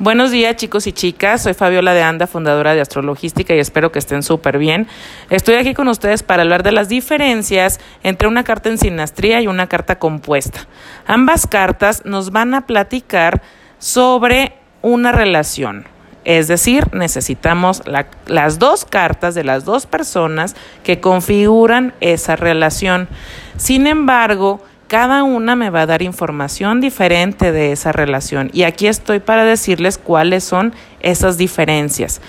Buenos días chicos y chicas, soy Fabiola de Anda, fundadora de Astrologística y espero que estén súper bien. Estoy aquí con ustedes para hablar de las diferencias entre una carta en sinastría y una carta compuesta. Ambas cartas nos van a platicar sobre una relación. Es decir, necesitamos las dos cartas de las dos personas que configuran esa relación. Sin embargo, cada una me va a dar información diferente de esa relación y aquí estoy para decirles cuáles son esas diferencias.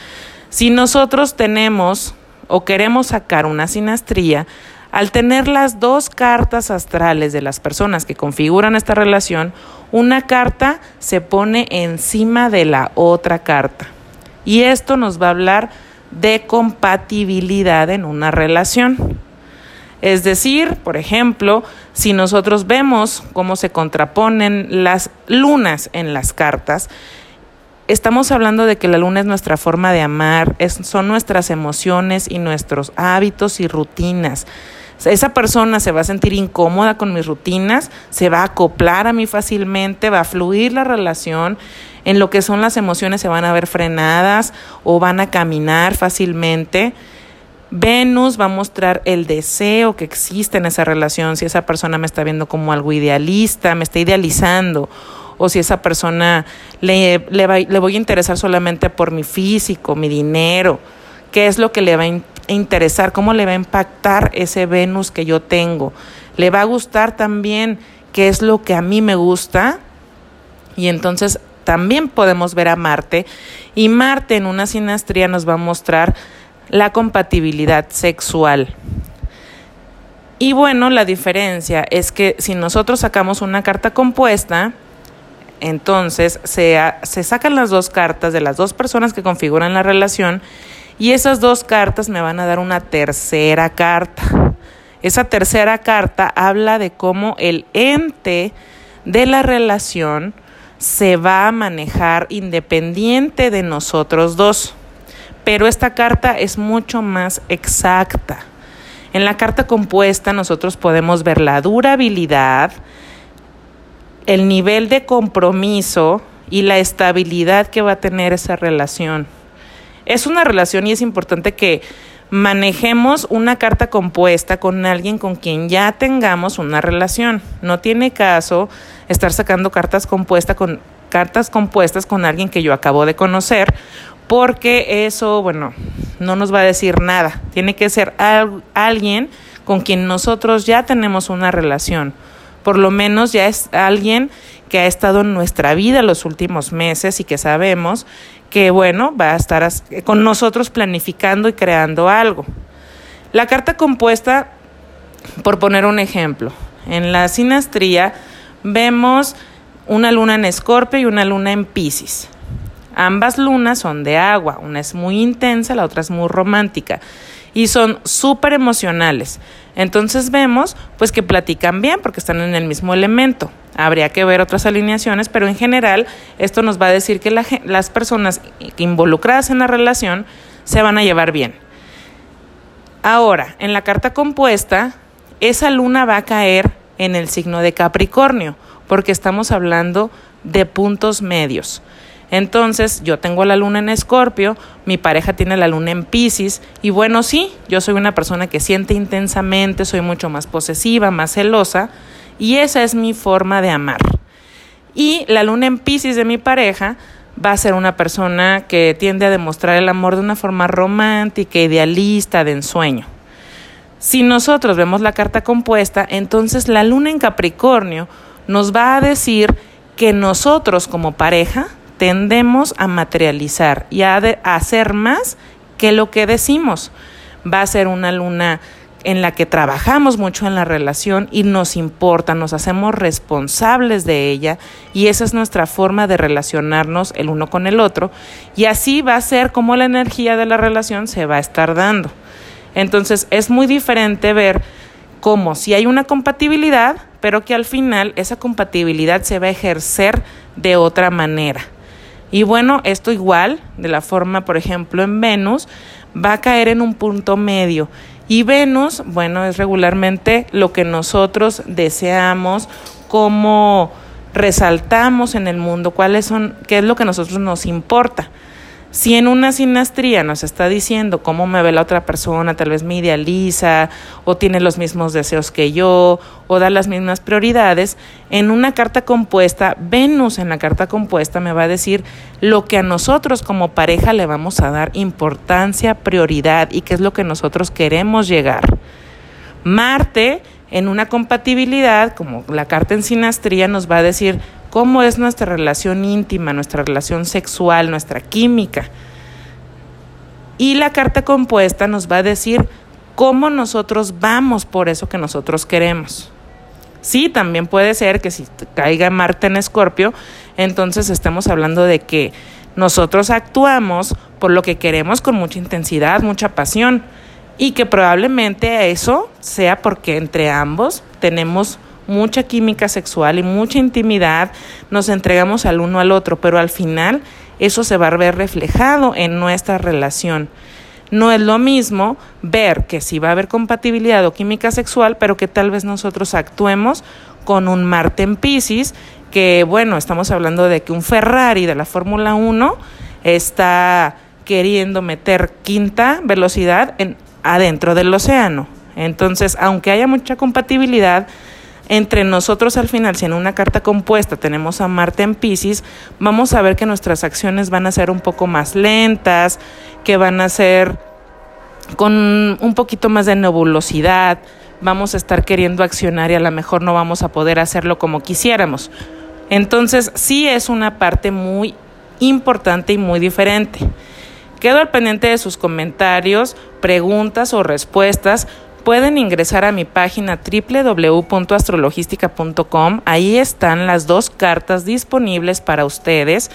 Si nosotros tenemos o queremos sacar una sinastría, al tener las dos cartas astrales de las personas que configuran esta relación, una carta se pone encima de la otra carta. Y esto nos va a hablar de compatibilidad en una relación. Es decir, por ejemplo, si nosotros vemos cómo se contraponen las lunas en las cartas, estamos hablando de que la luna es nuestra forma de amar, son nuestras emociones y nuestros hábitos y rutinas. Esa persona se va a sentir incómoda con mis rutinas, se va a acoplar a mí fácilmente, va a fluir la relación, en lo que son las emociones se van a ver frenadas o van a caminar fácilmente. Venus va a mostrar el deseo que existe en esa relación, si esa persona me está viendo como algo idealista, me está idealizando, o si esa persona le, le, voy a interesar solamente por mi físico, mi dinero, qué es lo que le va a interesar, cómo le va a impactar ese Venus que yo tengo. Le va a gustar también qué es lo que a mí me gusta, y entonces también podemos ver a Marte, y Marte en una sinastría nos va a mostrar la compatibilidad sexual. Y bueno, la diferencia es que si nosotros sacamos una carta compuesta, entonces se, se, sacan las dos cartas de las dos personas que configuran la relación y esas dos cartas me van a dar una tercera carta. Esa tercera carta habla de cómo el ente de la relación se va a manejar independiente de nosotros dos pero esta carta es mucho más exacta. En la carta compuesta nosotros podemos ver la durabilidad, el nivel de compromiso y la estabilidad que va a tener esa relación. Es una relación y es importante que manejemos una carta compuesta con alguien con quien ya tengamos una relación. No tiene caso estar sacando cartas compuestas con cartas compuestas con alguien que yo acabo de conocer porque eso, bueno, no nos va a decir nada. Tiene que ser alguien con quien nosotros ya tenemos una relación. Por lo menos ya es alguien que ha estado en nuestra vida los últimos meses y que sabemos que, bueno, va a estar con nosotros planificando y creando algo. La carta compuesta, por poner un ejemplo, en la sinastría vemos una luna en Escorpio y una luna en Pisces. Ambas lunas son de agua, una es muy intensa, la otra es muy romántica y son súper emocionales. Entonces vemos pues que platican bien porque están en el mismo elemento. Habría que ver otras alineaciones, pero en general esto nos va a decir que las personas involucradas en la relación se van a llevar bien. Ahora, en la carta compuesta, esa luna va a caer en el signo de Capricornio, porque estamos hablando de puntos medios. Entonces, yo tengo la luna en Escorpio, mi pareja tiene la luna en Pisces, y bueno, sí, yo soy una persona que siente intensamente, soy mucho más posesiva, más celosa, y esa es mi forma de amar. Y la luna en Pisces de mi pareja va a ser una persona que tiende a demostrar el amor de una forma romántica, idealista, de ensueño. Si nosotros vemos la carta compuesta, entonces la luna en Capricornio nos va a decir que nosotros como pareja tendemos a materializar y a, hacer más que lo que decimos. Va a ser una luna en la que trabajamos mucho en la relación y nos importa, nos hacemos responsables de ella y esa es nuestra forma de relacionarnos el uno con el otro y así va a ser como la energía de la relación se va a estar dando. Entonces es muy diferente ver cómo si hay una compatibilidad, pero que al final esa compatibilidad se va a ejercer de otra manera. Y bueno, esto igual, de la forma, por ejemplo, en Venus, va a caer en un punto medio. Y Venus, bueno, es regularmente lo que nosotros deseamos como resaltamos en el mundo, cuáles son, qué es lo que a nosotros nos importa. Si en una sinastría nos está diciendo cómo me ve la otra persona, tal vez me idealiza o tiene los mismos deseos que yo o da las mismas prioridades, en una carta compuesta, Venus en la carta compuesta me va a decir lo que a nosotros como pareja le vamos a dar importancia, prioridad y qué es lo que nosotros queremos llegar. Marte en una compatibilidad, como la carta en sinastría, nos va a decir cómo es nuestra relación íntima, nuestra relación sexual, nuestra química. Y la carta compuesta nos va a decir cómo nosotros vamos por eso que nosotros queremos. Sí, también puede ser que si caiga Marte en Escorpio, entonces estemos hablando de que nosotros actuamos por lo que queremos con mucha intensidad, mucha pasión, y que probablemente eso sea porque entre ambos tenemos mucha química sexual y mucha intimidad, nos entregamos al uno al otro, pero al final eso se va a ver reflejado en nuestra relación. No es lo mismo ver que si va a haber compatibilidad o química sexual, pero que tal vez nosotros actuemos con un Marte en Pisces, que bueno, estamos hablando de que un Ferrari de la Fórmula 1 está queriendo meter quinta velocidad en, adentro del océano. Entonces, aunque haya mucha compatibilidad, entre nosotros al final, si en una carta compuesta tenemos a Marte en Pisces, vamos a ver que nuestras acciones van a ser un poco más lentas, que van a ser con un poquito más de nebulosidad, vamos a estar queriendo accionar y a lo mejor no vamos a poder hacerlo como quisiéramos. Entonces, sí es una parte muy importante y muy diferente. Quedo al pendiente de sus comentarios, preguntas o respuestas pueden ingresar a mi página www.astrologística.com. Ahí están las dos cartas disponibles para ustedes.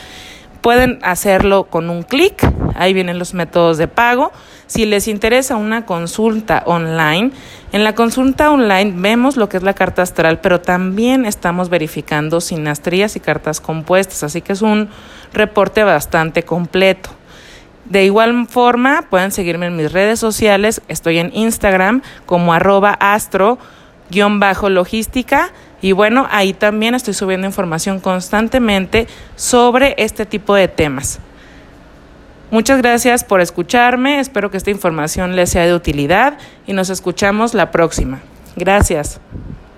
Pueden hacerlo con un clic, ahí vienen los métodos de pago. Si les interesa una consulta online, en la consulta online vemos lo que es la carta astral, pero también estamos verificando sinastrías y cartas compuestas, así que es un reporte bastante completo. De igual forma, pueden seguirme en mis redes sociales. Estoy en Instagram como arroba astro-logística. Y bueno, ahí también estoy subiendo información constantemente sobre este tipo de temas. Muchas gracias por escucharme. Espero que esta información les sea de utilidad y nos escuchamos la próxima. Gracias.